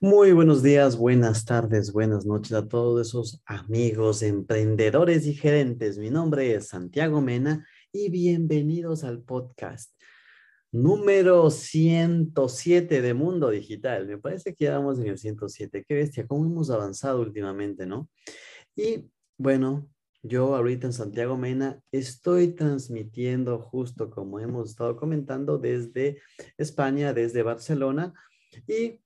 Muy buenos días, buenas tardes, buenas noches a todos esos amigos, emprendedores y gerentes. Mi nombre es Santiago Mena y bienvenidos al podcast número 107 de Mundo Digital. Me parece que ya vamos en el 107. Qué bestia, cómo hemos avanzado últimamente, ¿no? Y bueno, yo ahorita en Santiago Mena estoy transmitiendo justo como hemos estado comentando desde España, desde Barcelona y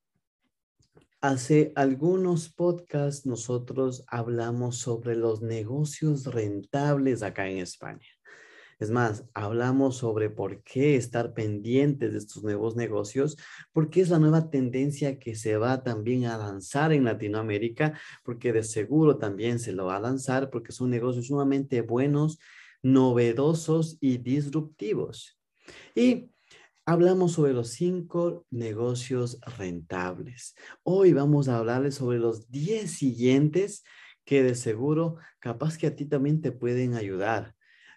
Hace algunos podcasts nosotros hablamos sobre los negocios rentables acá en España. Es más, hablamos sobre por qué estar pendientes de estos nuevos negocios, porque es la nueva tendencia que se va también a lanzar en Latinoamérica, porque de seguro también se lo va a lanzar, porque son negocios sumamente buenos, novedosos y disruptivos. Y hablamos sobre los cinco negocios rentables. Hoy vamos a hablarles sobre los diez siguientes que de seguro capaz que a ti también te pueden ayudar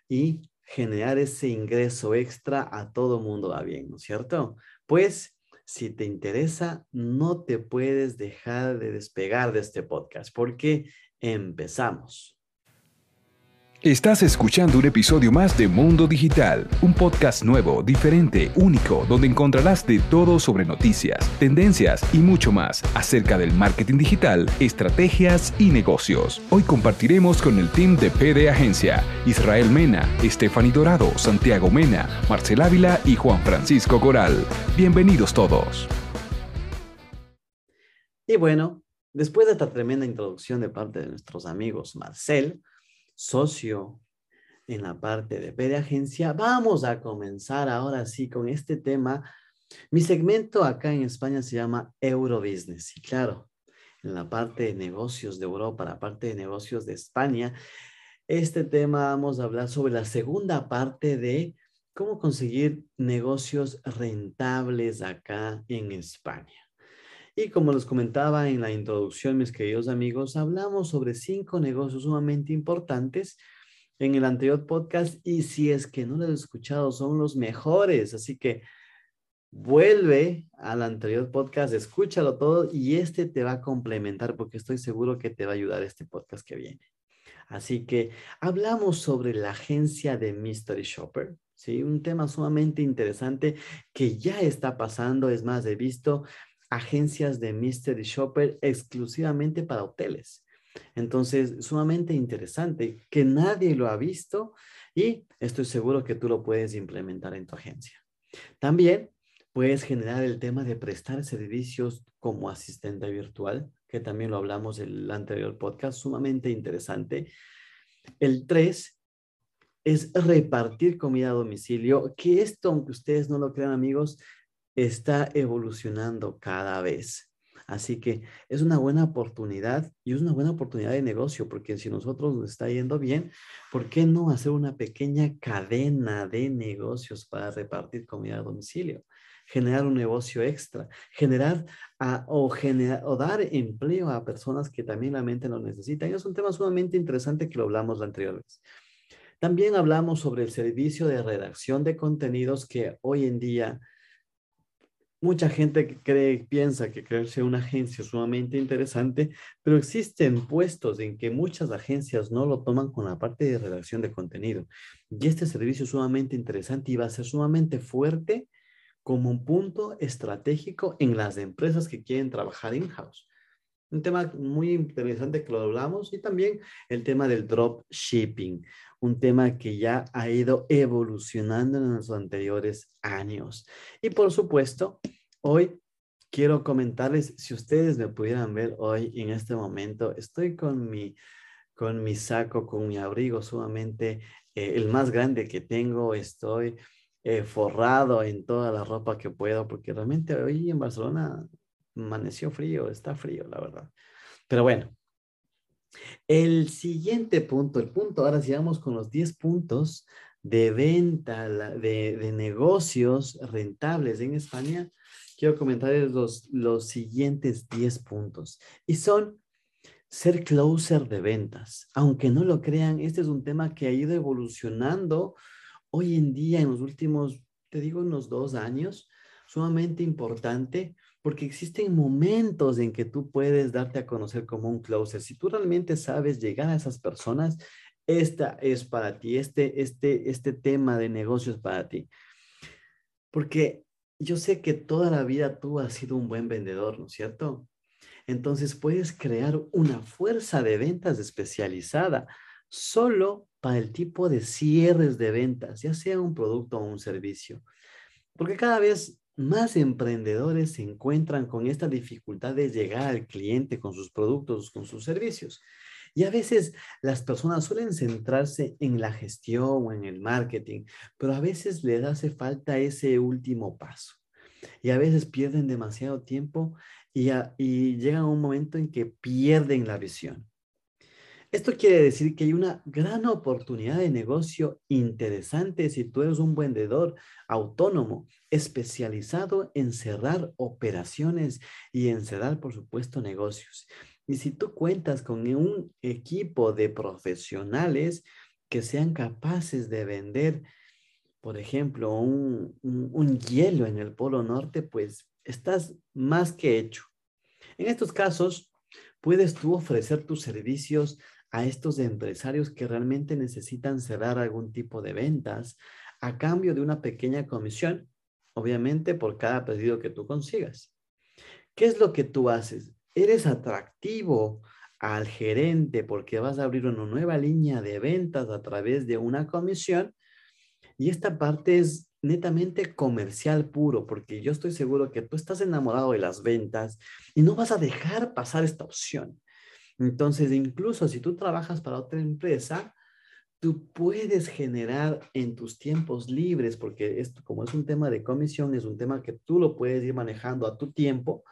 y generar ese ingreso extra a todo mundo va bien, ¿no es cierto? Pues si te interesa, no te puedes dejar de despegar de este podcast porque empezamos. Estás escuchando un episodio más de Mundo Digital, un podcast nuevo, diferente, único, donde encontrarás de todo sobre noticias, tendencias y mucho más acerca del marketing digital, estrategias y negocios. Hoy compartiremos con el team de PD Agencia, Israel Mena, Stephanie Dorado, Santiago Mena, Marcel Ávila y Juan Francisco Coral. Bienvenidos todos. Y bueno, después de esta tremenda introducción de parte de nuestros amigos Marcel, socio en la parte de PD Agencia, vamos a comenzar ahora sí con este tema. Mi segmento acá en España se llama Eurobusiness y claro, en la parte de negocios de Europa, la parte de negocios de España, este tema vamos a hablar sobre la segunda parte de cómo conseguir negocios rentables acá en España. Y como les comentaba en la introducción, mis queridos amigos, hablamos sobre cinco negocios sumamente importantes en el anterior podcast y si es que no lo has escuchado, son los mejores. Así que vuelve al anterior podcast, escúchalo todo y este te va a complementar porque estoy seguro que te va a ayudar este podcast que viene. Así que hablamos sobre la agencia de Mystery Shopper, ¿sí? Un tema sumamente interesante que ya está pasando, es más, he visto agencias de Mystery Shopper exclusivamente para hoteles. Entonces, sumamente interesante que nadie lo ha visto y estoy seguro que tú lo puedes implementar en tu agencia. También puedes generar el tema de prestar servicios como asistente virtual, que también lo hablamos en el anterior podcast, sumamente interesante. El 3 es repartir comida a domicilio, que esto, aunque ustedes no lo crean amigos, está evolucionando cada vez. Así que es una buena oportunidad y es una buena oportunidad de negocio, porque si nosotros nos está yendo bien, ¿por qué no hacer una pequeña cadena de negocios para repartir comida a domicilio? Generar un negocio extra, generar o, generar, o dar empleo a personas que también la mente lo necesitan. Es un tema sumamente interesante que lo hablamos la anterior vez. También hablamos sobre el servicio de redacción de contenidos que hoy en día Mucha gente cree, piensa que crearse una agencia es sumamente interesante, pero existen puestos en que muchas agencias no lo toman con la parte de redacción de contenido. Y este servicio es sumamente interesante y va a ser sumamente fuerte como un punto estratégico en las empresas que quieren trabajar in-house. Un tema muy interesante que lo hablamos y también el tema del drop shipping, un tema que ya ha ido evolucionando en los anteriores años. Y por supuesto, hoy quiero comentarles, si ustedes me pudieran ver hoy en este momento, estoy con mi, con mi saco, con mi abrigo sumamente, eh, el más grande que tengo, estoy eh, forrado en toda la ropa que puedo, porque realmente hoy en Barcelona amaneció frío, está frío, la verdad. Pero bueno, el siguiente punto, el punto, ahora sigamos con los 10 puntos de venta, de, de negocios rentables en España, quiero comentarles los, los siguientes 10 puntos. Y son ser closer de ventas. Aunque no lo crean, este es un tema que ha ido evolucionando hoy en día en los últimos, te digo, unos dos años, sumamente importante porque existen momentos en que tú puedes darte a conocer como un closer. Si tú realmente sabes llegar a esas personas, esta es para ti, este, este, este tema de negocios para ti. Porque yo sé que toda la vida tú has sido un buen vendedor, ¿no es cierto? Entonces puedes crear una fuerza de ventas especializada solo para el tipo de cierres de ventas, ya sea un producto o un servicio. Porque cada vez más emprendedores se encuentran con esta dificultad de llegar al cliente con sus productos, con sus servicios. Y a veces las personas suelen centrarse en la gestión o en el marketing, pero a veces les hace falta ese último paso. Y a veces pierden demasiado tiempo y, y llegan a un momento en que pierden la visión. Esto quiere decir que hay una gran oportunidad de negocio interesante si tú eres un vendedor autónomo especializado en cerrar operaciones y en cerrar, por supuesto, negocios. Y si tú cuentas con un equipo de profesionales que sean capaces de vender, por ejemplo, un, un hielo en el Polo Norte, pues estás más que hecho. En estos casos, puedes tú ofrecer tus servicios a estos empresarios que realmente necesitan cerrar algún tipo de ventas a cambio de una pequeña comisión, obviamente por cada pedido que tú consigas. ¿Qué es lo que tú haces? Eres atractivo al gerente porque vas a abrir una nueva línea de ventas a través de una comisión y esta parte es netamente comercial puro, porque yo estoy seguro que tú estás enamorado de las ventas y no vas a dejar pasar esta opción. Entonces, incluso si tú trabajas para otra empresa, tú puedes generar en tus tiempos libres, porque esto como es un tema de comisión, es un tema que tú lo puedes ir manejando a tu tiempo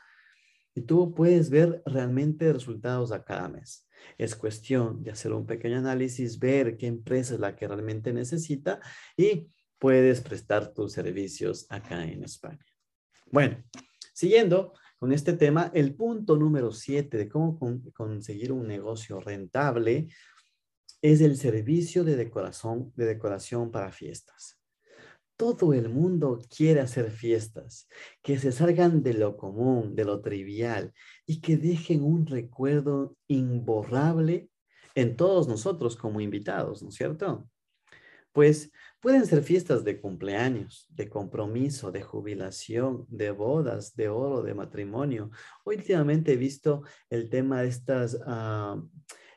y tú puedes ver realmente resultados a cada mes. Es cuestión de hacer un pequeño análisis, ver qué empresa es la que realmente necesita y puedes prestar tus servicios acá en España. Bueno, siguiendo, con este tema, el punto número siete de cómo conseguir un negocio rentable es el servicio de decoración, de decoración para fiestas. Todo el mundo quiere hacer fiestas que se salgan de lo común, de lo trivial y que dejen un recuerdo imborrable en todos nosotros como invitados, ¿no es cierto? Pues pueden ser fiestas de cumpleaños, de compromiso, de jubilación, de bodas, de oro, de matrimonio. Últimamente he visto el tema de estas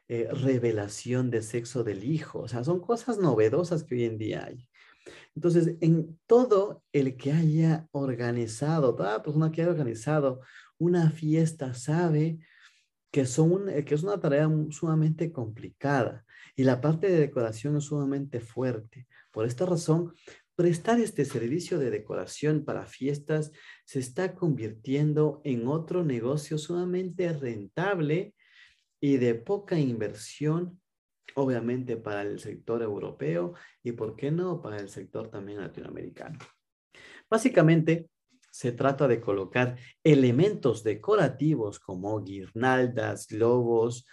eh, revelación de sexo del hijo. O sea, son cosas novedosas que hoy en día hay. Entonces, en todo el que haya organizado, toda persona que haya organizado una fiesta sabe que, son, que es una tarea sumamente complicada y la parte de decoración es sumamente fuerte. Por esta razón, prestar este servicio de decoración para fiestas se está convirtiendo en otro negocio sumamente rentable y de poca inversión, obviamente para el sector europeo y, ¿por qué no?, para el sector también latinoamericano. Básicamente, se trata de colocar elementos decorativos como guirnaldas, globos,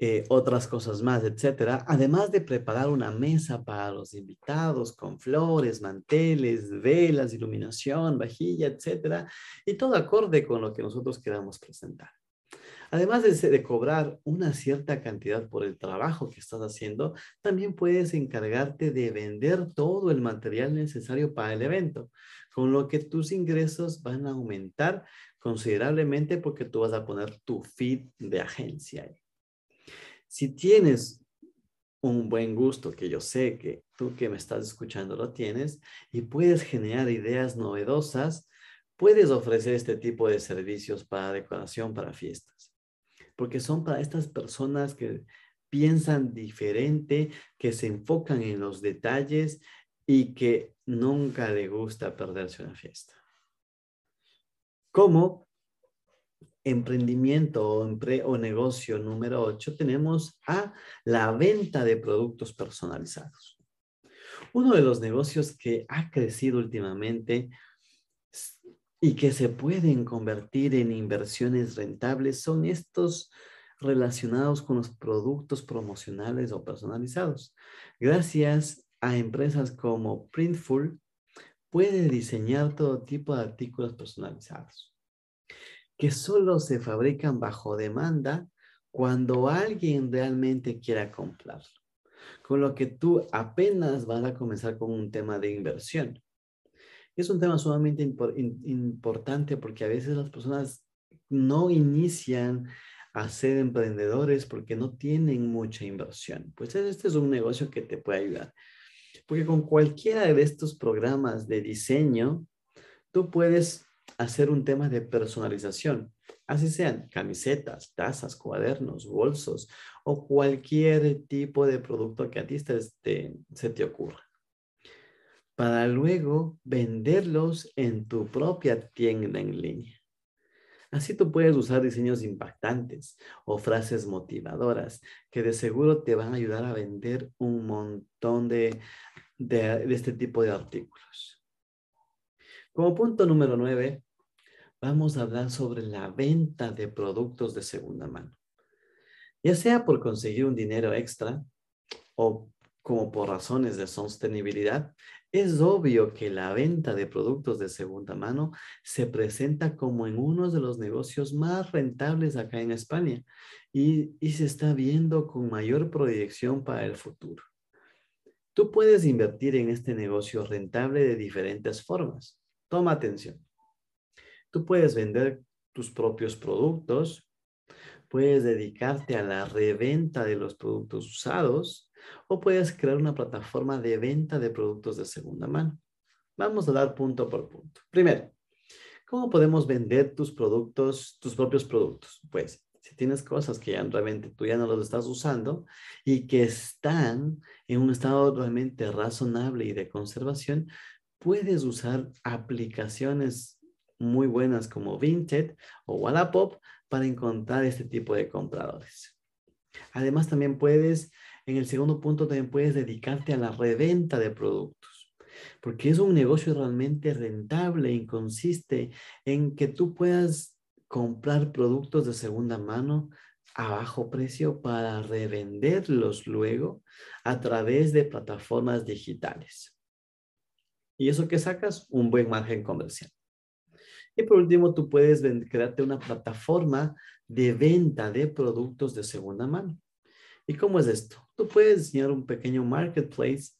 eh, otras cosas más, etcétera, además de preparar una mesa para los invitados con flores, manteles, velas, iluminación, vajilla, etcétera, y todo acorde con lo que nosotros queramos presentar. Además de, de, cobrar una cierta cantidad por el trabajo que estás haciendo, también puedes encargarte de vender todo el material necesario para el evento, con lo que tus ingresos van a aumentar considerablemente porque tú vas a poner tu feed de agencia. Si tienes un buen gusto, que yo sé que tú que me estás escuchando lo tienes, y puedes generar ideas novedosas, puedes ofrecer este tipo de servicios para decoración para fiestas, porque son para estas personas que piensan diferente, que se enfocan en los detalles y que nunca le gusta perderse una fiesta. ¿Cómo? Emprendimiento o, negocio número 8 tenemos a la venta de productos personalizados. Uno de los negocios que ha crecido últimamente y que se pueden convertir en inversiones rentables son estos relacionados con los productos promocionales o personalizados. Gracias a empresas como Printful, puede diseñar todo tipo de artículos personalizados que solo se fabrican bajo demanda cuando alguien realmente quiera comprarlo. Con lo que tú apenas vas a comenzar con un tema de inversión. Es un tema sumamente importante porque a veces las personas no inician a ser emprendedores porque no tienen mucha inversión. Pues este es un negocio que te puede ayudar. Porque con cualquiera de estos programas de diseño, tú puedes hacer un tema de personalización. Así sean camisetas, tazas, cuadernos, bolsos o cualquier tipo de producto que a ti se te ocurra. Para luego venderlos en tu propia tienda en línea. Así tú puedes usar diseños impactantes o frases motivadoras que de seguro te van a ayudar a vender un montón de, de, este tipo de artículos. Como punto número nueve, vamos a hablar sobre la venta de productos de segunda mano. Ya sea por conseguir un dinero extra o como por razones de sostenibilidad, es obvio que la venta de productos de segunda mano se presenta como en uno de los negocios más rentables acá en España y, y se está viendo con mayor proyección para el futuro. Tú puedes invertir en este negocio rentable de diferentes formas. Toma atención. Tú puedes vender tus propios productos, puedes dedicarte a la reventa de los productos usados o puedes crear una plataforma de venta de productos de segunda mano. Vamos a dar punto por punto. Primero, ¿cómo podemos vender tus productos, tus propios productos? Pues si tienes cosas que ya realmente tú ya no los estás usando y que están en un estado realmente razonable y de conservación, puedes usar aplicaciones muy buenas como Vinted o Wallapop para encontrar este tipo de compradores. Además, también puedes, en el segundo punto, también puedes dedicarte a la reventa de productos, porque es un negocio realmente rentable y consiste en que tú puedas comprar productos de segunda mano a bajo precio para revenderlos luego a través de plataformas digitales. ¿Y eso que sacas? Un buen margen comercial. Y por último, tú puedes crearte una plataforma de venta de productos de segunda mano. ¿Y cómo es esto? Tú puedes diseñar un pequeño marketplace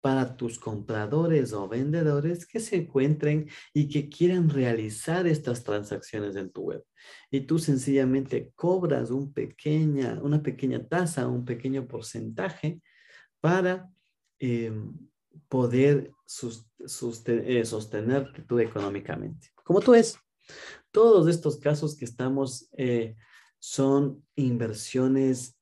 para tus compradores o vendedores que se encuentren y que quieran realizar estas transacciones en tu web. Y tú sencillamente cobras un pequeña, una pequeña tasa, un pequeño porcentaje para em, poder eh, sostenerte tú económicamente. Como tú ves, todos estos casos que estamos eh, son inversiones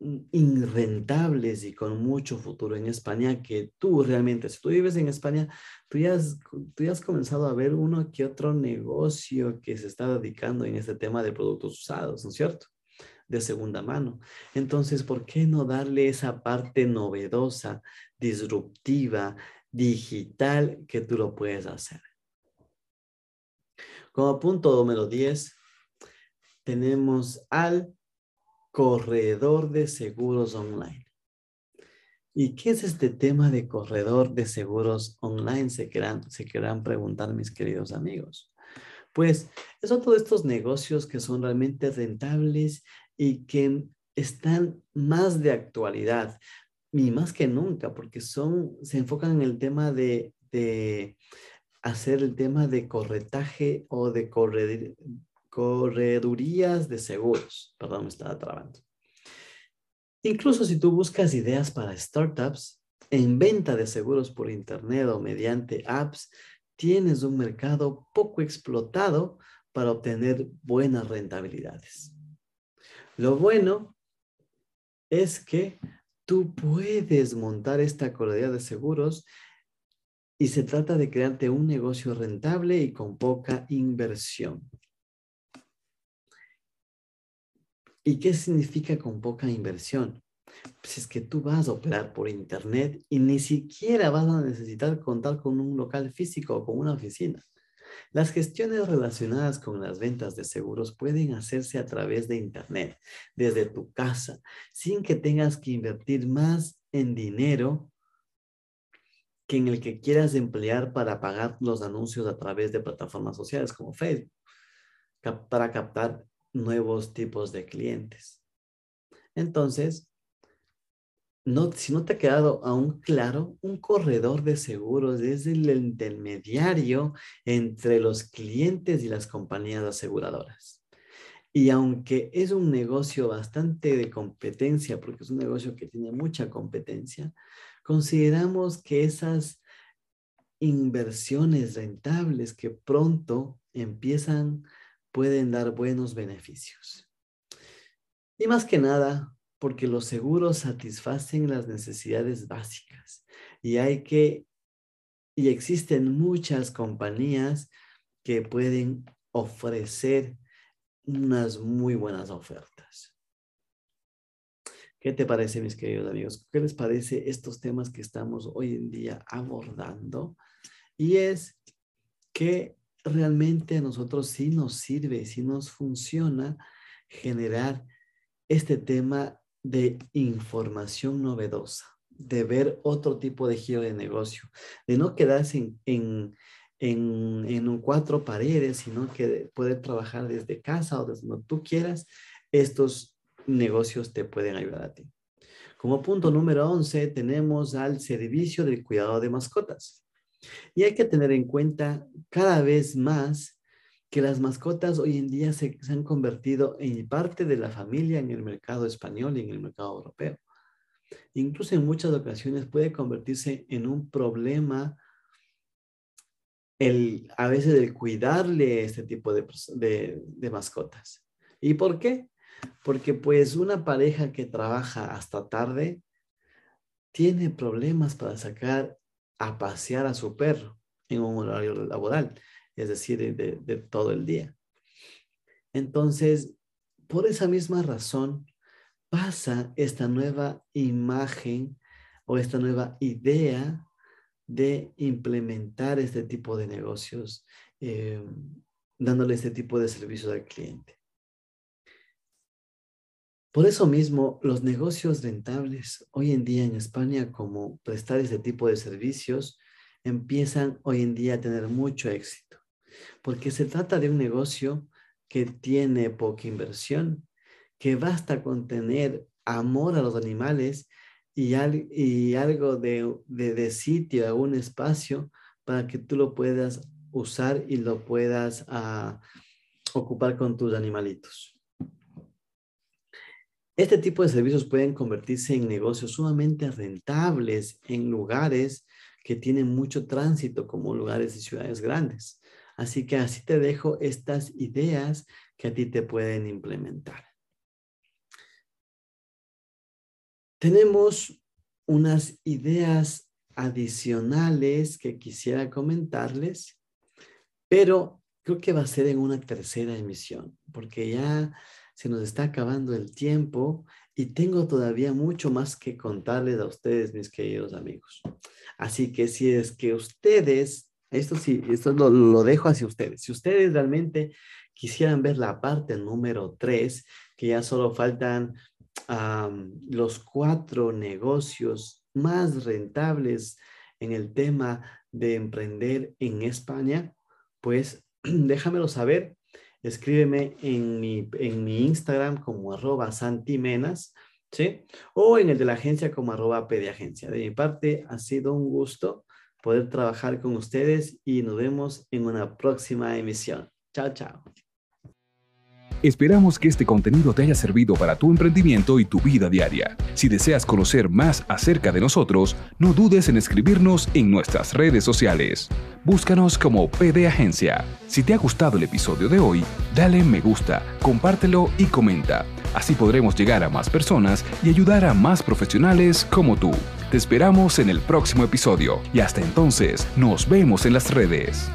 irrentables y con mucho futuro en España que tú realmente, si tú vives en España, tú ya, has, tú ya has comenzado a ver uno que otro negocio que se está dedicando en este tema de productos usados, ¿no es cierto? De segunda mano. Entonces, ¿por qué no darle esa parte novedosa, disruptiva, digital que tú lo puedes hacer? Como punto número 10, tenemos al corredor de seguros online. ¿Y qué es este tema de corredor de seguros online? Se querrán, preguntar mis queridos amigos. Pues son todos estos negocios que son realmente rentables y que están más de actualidad y más que nunca porque son, se enfocan en el tema de, de hacer el tema de corretaje o de corredurías de seguros. Perdón, me estaba trabando. Incluso si tú buscas ideas para startups en venta de seguros por internet o mediante apps, tienes un mercado poco explotado para obtener buenas rentabilidades. Lo bueno es que tú puedes montar esta corredera de seguros y se trata de crearte un negocio rentable y con poca inversión. ¿Y qué significa con poca inversión? Pues es que tú vas a operar por internet y ni siquiera vas a necesitar contar con un local físico o con una oficina. Las gestiones relacionadas con las ventas de seguros pueden hacerse a través de internet, desde tu casa, sin que tengas que invertir más en dinero que en el que quieras emplear para pagar los anuncios a través de plataformas sociales como Facebook, para captar nuevos tipos de clientes. Entonces, no, si no te ha quedado aún claro, un corredor de seguros es el intermediario entre los clientes y las compañías aseguradoras. Y aunque es un negocio bastante de competencia, porque es un negocio que tiene mucha competencia, consideramos que esas inversiones rentables que pronto empiezan pueden dar buenos beneficios. Y más que nada, porque los seguros satisfacen las necesidades básicas y hay que, y existen muchas compañías que pueden ofrecer unas muy buenas ofertas. ¿Qué te parece, mis queridos amigos? ¿Qué les parece estos temas que estamos hoy en día abordando? Y es que realmente a nosotros sí nos sirve, sí nos funciona generar este tema de información novedosa, de ver otro tipo de giro de negocio, de no quedarse en, en, en, en cuatro paredes, sino que poder trabajar desde casa o desde donde tú quieras. Estos negocios te pueden ayudar a ti. Como punto número 11 tenemos al servicio del cuidado de mascotas. Y hay que tener en cuenta cada vez más que las mascotas hoy en día se, han convertido en parte de la familia en el mercado español y en el mercado europeo. Incluso en muchas ocasiones puede convertirse en un problema el, a veces el cuidarle este tipo de, de, de mascotas. ¿Y por qué? Porque pues una pareja que trabaja hasta tarde tiene problemas para sacar a pasear a su perro en un horario laboral, es decir, de, todo el día. Entonces, por esa misma razón, pasa esta nueva imagen o esta nueva idea de implementar este tipo de negocios, eh, dándole este tipo de servicios al cliente. Por eso mismo, los negocios rentables hoy en día en España, como prestar ese tipo de servicios, empiezan hoy en día a tener mucho éxito, porque se trata de un negocio que tiene poca inversión, que basta con tener amor a los animales y, algo de, de, sitio, un espacio para que tú lo puedas usar y lo puedas ah, ocupar con tus animalitos. Este tipo de servicios pueden convertirse en negocios sumamente rentables en lugares que tienen mucho tránsito, como lugares de ciudades grandes. Así que así te dejo estas ideas que a ti te pueden implementar. Tenemos unas ideas adicionales que quisiera comentarles, pero creo que va a ser en una tercera emisión, porque ya se nos está acabando el tiempo y tengo todavía mucho más que contarles a ustedes, mis queridos amigos. Así que si es que ustedes, esto sí, esto lo, dejo hacia ustedes, si ustedes realmente quisieran ver la parte número tres, que ya solo faltan los cuatro negocios más rentables en el tema de emprender en España, pues déjamelo saber escríbeme en mi, en mi Instagram como arroba santimenas, ¿sí? O en el de la agencia como arroba pediagencia. De mi parte, ha sido un gusto poder trabajar con ustedes y nos vemos en una próxima emisión. Chao, chao. Esperamos que este contenido te haya servido para tu emprendimiento y tu vida diaria. Si deseas conocer más acerca de nosotros, no dudes en escribirnos en nuestras redes sociales. Búscanos como PD Agencia. Si te ha gustado el episodio de hoy, dale me gusta, compártelo y comenta. Así podremos llegar a más personas y ayudar a más profesionales como tú. Te esperamos en el próximo episodio y hasta entonces nos vemos en las redes.